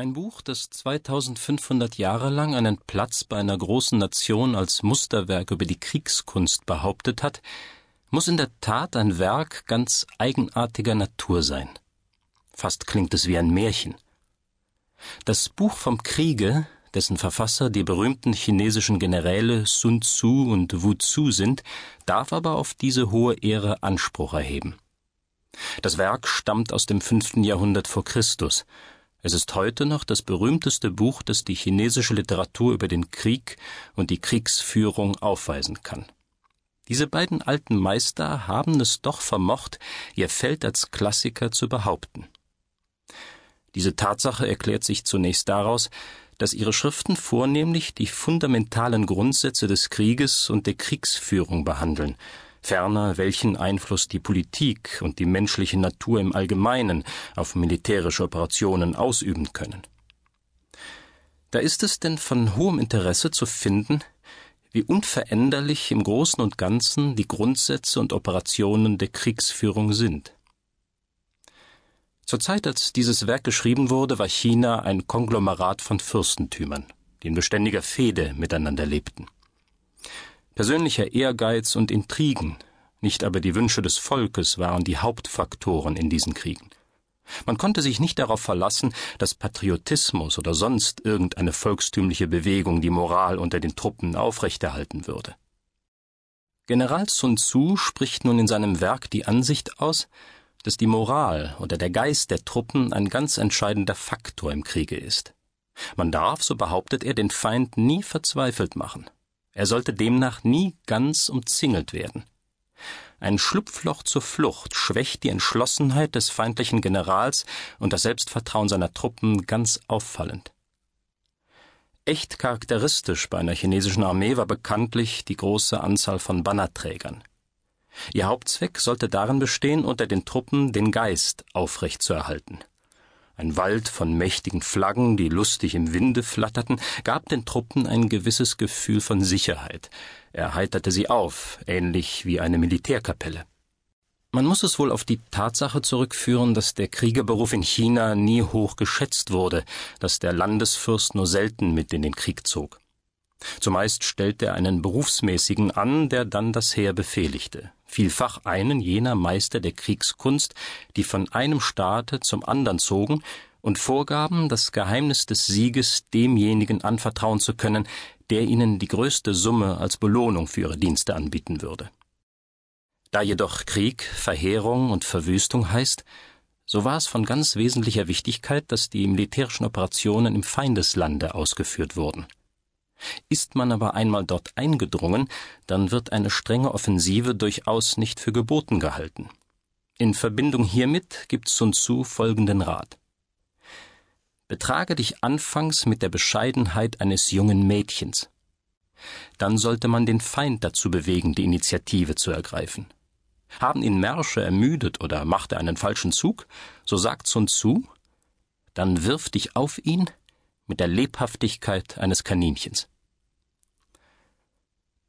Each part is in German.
Ein Buch, das 2500 Jahre lang einen Platz bei einer großen Nation als Musterwerk über die Kriegskunst behauptet hat, muss in der Tat ein Werk ganz eigenartiger Natur sein. Fast klingt es wie ein Märchen. Das Buch vom Kriege, dessen Verfasser die berühmten chinesischen Generäle Sun Tzu und Wu Tzu sind, darf aber auf diese hohe Ehre Anspruch erheben. Das Werk stammt aus dem fünften Jahrhundert vor Christus es ist heute noch das berühmteste Buch, das die chinesische Literatur über den Krieg und die Kriegsführung aufweisen kann. Diese beiden alten Meister haben es doch vermocht, ihr Feld als Klassiker zu behaupten. Diese Tatsache erklärt sich zunächst daraus, dass ihre Schriften vornehmlich die fundamentalen Grundsätze des Krieges und der Kriegsführung behandeln, ferner welchen Einfluss die Politik und die menschliche Natur im Allgemeinen auf militärische Operationen ausüben können. Da ist es denn von hohem Interesse zu finden, wie unveränderlich im Großen und Ganzen die Grundsätze und Operationen der Kriegsführung sind. Zur Zeit, als dieses Werk geschrieben wurde, war China ein Konglomerat von Fürstentümern, die in beständiger Fehde miteinander lebten. Persönlicher Ehrgeiz und Intrigen, nicht aber die Wünsche des Volkes waren die Hauptfaktoren in diesen Kriegen. Man konnte sich nicht darauf verlassen, dass Patriotismus oder sonst irgendeine volkstümliche Bewegung die Moral unter den Truppen aufrechterhalten würde. General Sun Tzu spricht nun in seinem Werk die Ansicht aus, dass die Moral oder der Geist der Truppen ein ganz entscheidender Faktor im Kriege ist. Man darf, so behauptet er, den Feind nie verzweifelt machen. Er sollte demnach nie ganz umzingelt werden. Ein Schlupfloch zur Flucht schwächt die Entschlossenheit des feindlichen Generals und das Selbstvertrauen seiner Truppen ganz auffallend. Echt charakteristisch bei einer chinesischen Armee war bekanntlich die große Anzahl von Bannerträgern. Ihr Hauptzweck sollte darin bestehen, unter den Truppen den Geist aufrechtzuerhalten. Ein Wald von mächtigen Flaggen, die lustig im Winde flatterten, gab den Truppen ein gewisses Gefühl von Sicherheit. Er heiterte sie auf, ähnlich wie eine Militärkapelle. Man muss es wohl auf die Tatsache zurückführen, dass der Kriegerberuf in China nie hoch geschätzt wurde, dass der Landesfürst nur selten mit in den Krieg zog. Zumeist stellte er einen Berufsmäßigen an, der dann das Heer befehligte vielfach einen jener Meister der Kriegskunst, die von einem Staate zum anderen zogen und vorgaben, das Geheimnis des Sieges demjenigen anvertrauen zu können, der ihnen die größte Summe als Belohnung für ihre Dienste anbieten würde. Da jedoch Krieg, Verheerung und Verwüstung heißt, so war es von ganz wesentlicher Wichtigkeit, dass die militärischen Operationen im Feindeslande ausgeführt wurden. Ist man aber einmal dort eingedrungen, dann wird eine strenge Offensive durchaus nicht für geboten gehalten. In Verbindung hiermit gibt Sun Tzu folgenden Rat. Betrage dich anfangs mit der Bescheidenheit eines jungen Mädchens. Dann sollte man den Feind dazu bewegen, die Initiative zu ergreifen. Haben ihn Märsche ermüdet oder macht er einen falschen Zug, so sagt Sun Tzu, dann wirf dich auf ihn mit der Lebhaftigkeit eines Kaninchens.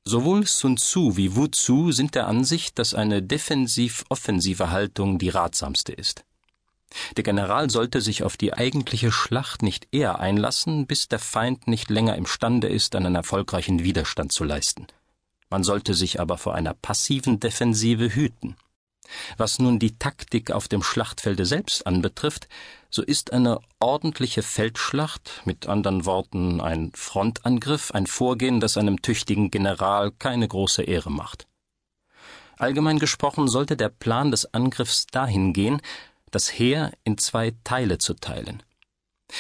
Sowohl Sun Tzu wie Wu Tzu sind der Ansicht, dass eine defensiv-offensive Haltung die ratsamste ist. Der General sollte sich auf die eigentliche Schlacht nicht eher einlassen, bis der Feind nicht länger imstande ist, einen erfolgreichen Widerstand zu leisten. Man sollte sich aber vor einer passiven Defensive hüten. Was nun die Taktik auf dem Schlachtfelde selbst anbetrifft, so ist eine ordentliche Feldschlacht, mit anderen Worten ein Frontangriff, ein Vorgehen, das einem tüchtigen General keine große Ehre macht. Allgemein gesprochen sollte der Plan des Angriffs dahin gehen, das Heer in zwei Teile zu teilen.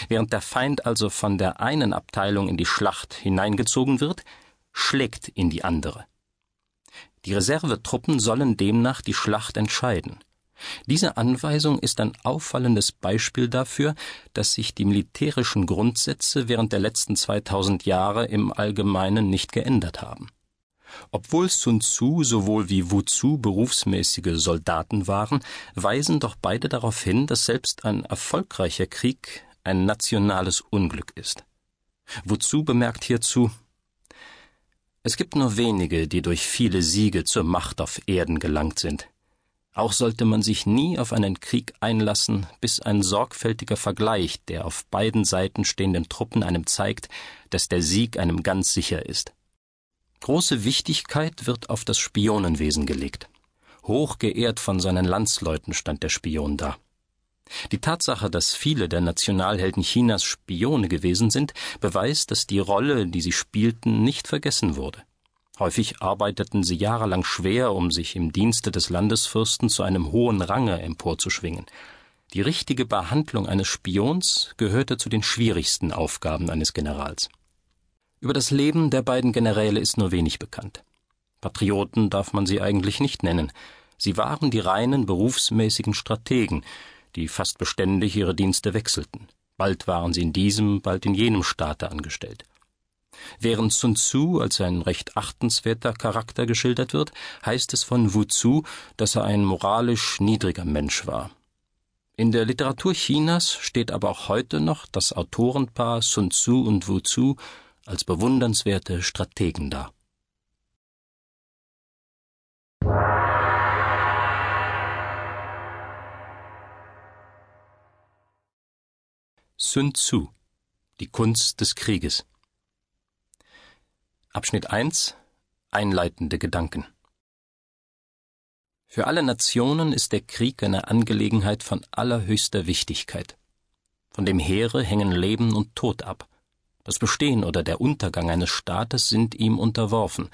Während der Feind also von der einen Abteilung in die Schlacht hineingezogen wird, schlägt ihn die andere. Die Reservetruppen sollen demnach die Schlacht entscheiden. Diese Anweisung ist ein auffallendes Beispiel dafür, dass sich die militärischen Grundsätze während der letzten 2000 Jahre im Allgemeinen nicht geändert haben. Obwohl Sun Tzu sowohl wie Wu Tzu berufsmäßige Soldaten waren, weisen doch beide darauf hin, dass selbst ein erfolgreicher Krieg ein nationales Unglück ist. Wu Tzu bemerkt hierzu, es gibt nur wenige, die durch viele Siege zur Macht auf Erden gelangt sind. Auch sollte man sich nie auf einen Krieg einlassen, bis ein sorgfältiger Vergleich der auf beiden Seiten stehenden Truppen einem zeigt, dass der Sieg einem ganz sicher ist. Große Wichtigkeit wird auf das Spionenwesen gelegt. Hoch geehrt von seinen Landsleuten stand der Spion da. Die Tatsache, dass viele der Nationalhelden Chinas Spione gewesen sind, beweist, dass die Rolle, die sie spielten, nicht vergessen wurde. Häufig arbeiteten sie jahrelang schwer, um sich im Dienste des Landesfürsten zu einem hohen Range emporzuschwingen. Die richtige Behandlung eines Spions gehörte zu den schwierigsten Aufgaben eines Generals. Über das Leben der beiden Generäle ist nur wenig bekannt. Patrioten darf man sie eigentlich nicht nennen. Sie waren die reinen berufsmäßigen Strategen, die fast beständig ihre Dienste wechselten. Bald waren sie in diesem, bald in jenem Staate angestellt. Während Sun Tzu als ein recht achtenswerter Charakter geschildert wird, heißt es von Wu Zu, dass er ein moralisch niedriger Mensch war. In der Literatur Chinas steht aber auch heute noch das Autorenpaar Sun Tzu und Wu Zu als bewundernswerte Strategen da. Sun Tzu Die Kunst des Krieges Abschnitt 1 Einleitende Gedanken Für alle Nationen ist der Krieg eine Angelegenheit von allerhöchster Wichtigkeit. Von dem Heere hängen Leben und Tod ab. Das Bestehen oder der Untergang eines Staates sind ihm unterworfen.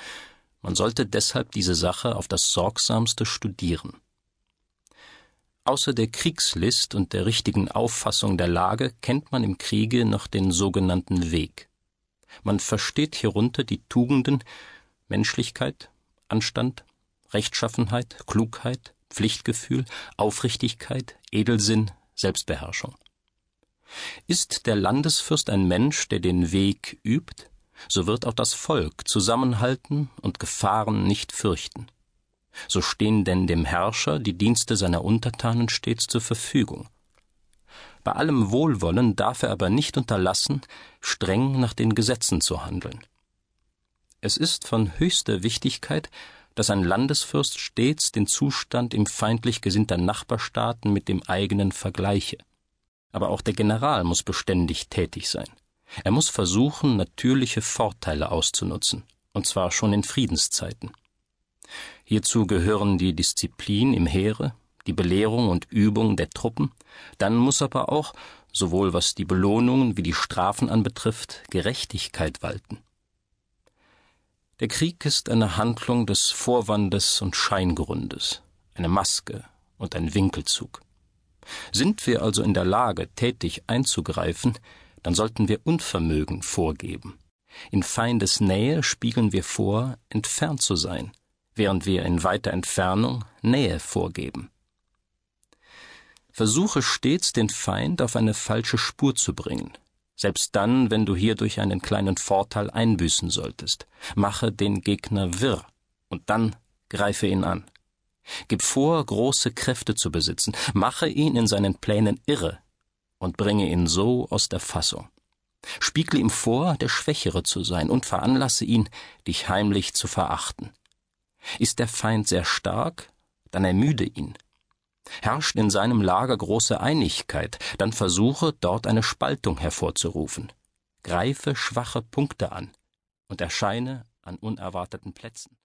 Man sollte deshalb diese Sache auf das Sorgsamste studieren. Außer der Kriegslist und der richtigen Auffassung der Lage kennt man im Kriege noch den sogenannten Weg. Man versteht hierunter die Tugenden Menschlichkeit, Anstand, Rechtschaffenheit, Klugheit, Pflichtgefühl, Aufrichtigkeit, Edelsinn, Selbstbeherrschung. Ist der Landesfürst ein Mensch, der den Weg übt, so wird auch das Volk zusammenhalten und Gefahren nicht fürchten so stehen denn dem Herrscher die Dienste seiner Untertanen stets zur Verfügung. Bei allem Wohlwollen darf er aber nicht unterlassen, streng nach den Gesetzen zu handeln. Es ist von höchster Wichtigkeit, dass ein Landesfürst stets den Zustand im feindlich gesinnter Nachbarstaaten mit dem eigenen vergleiche. Aber auch der General muss beständig tätig sein. Er muss versuchen, natürliche Vorteile auszunutzen, und zwar schon in Friedenszeiten. Hierzu gehören die Disziplin im Heere, die Belehrung und Übung der Truppen, dann muss aber auch, sowohl was die Belohnungen wie die Strafen anbetrifft, Gerechtigkeit walten. Der Krieg ist eine Handlung des Vorwandes und Scheingrundes, eine Maske und ein Winkelzug. Sind wir also in der Lage, tätig einzugreifen, dann sollten wir Unvermögen vorgeben. In Feindes Nähe spiegeln wir vor, entfernt zu sein, während wir in weiter Entfernung Nähe vorgeben. Versuche stets, den Feind auf eine falsche Spur zu bringen, selbst dann, wenn du hierdurch einen kleinen Vorteil einbüßen solltest. Mache den Gegner wirr und dann greife ihn an. Gib vor, große Kräfte zu besitzen, mache ihn in seinen Plänen irre und bringe ihn so aus der Fassung. Spiegle ihm vor, der Schwächere zu sein und veranlasse ihn, dich heimlich zu verachten. Ist der Feind sehr stark, dann ermüde ihn. Herrscht in seinem Lager große Einigkeit, dann versuche dort eine Spaltung hervorzurufen. Greife schwache Punkte an und erscheine an unerwarteten Plätzen.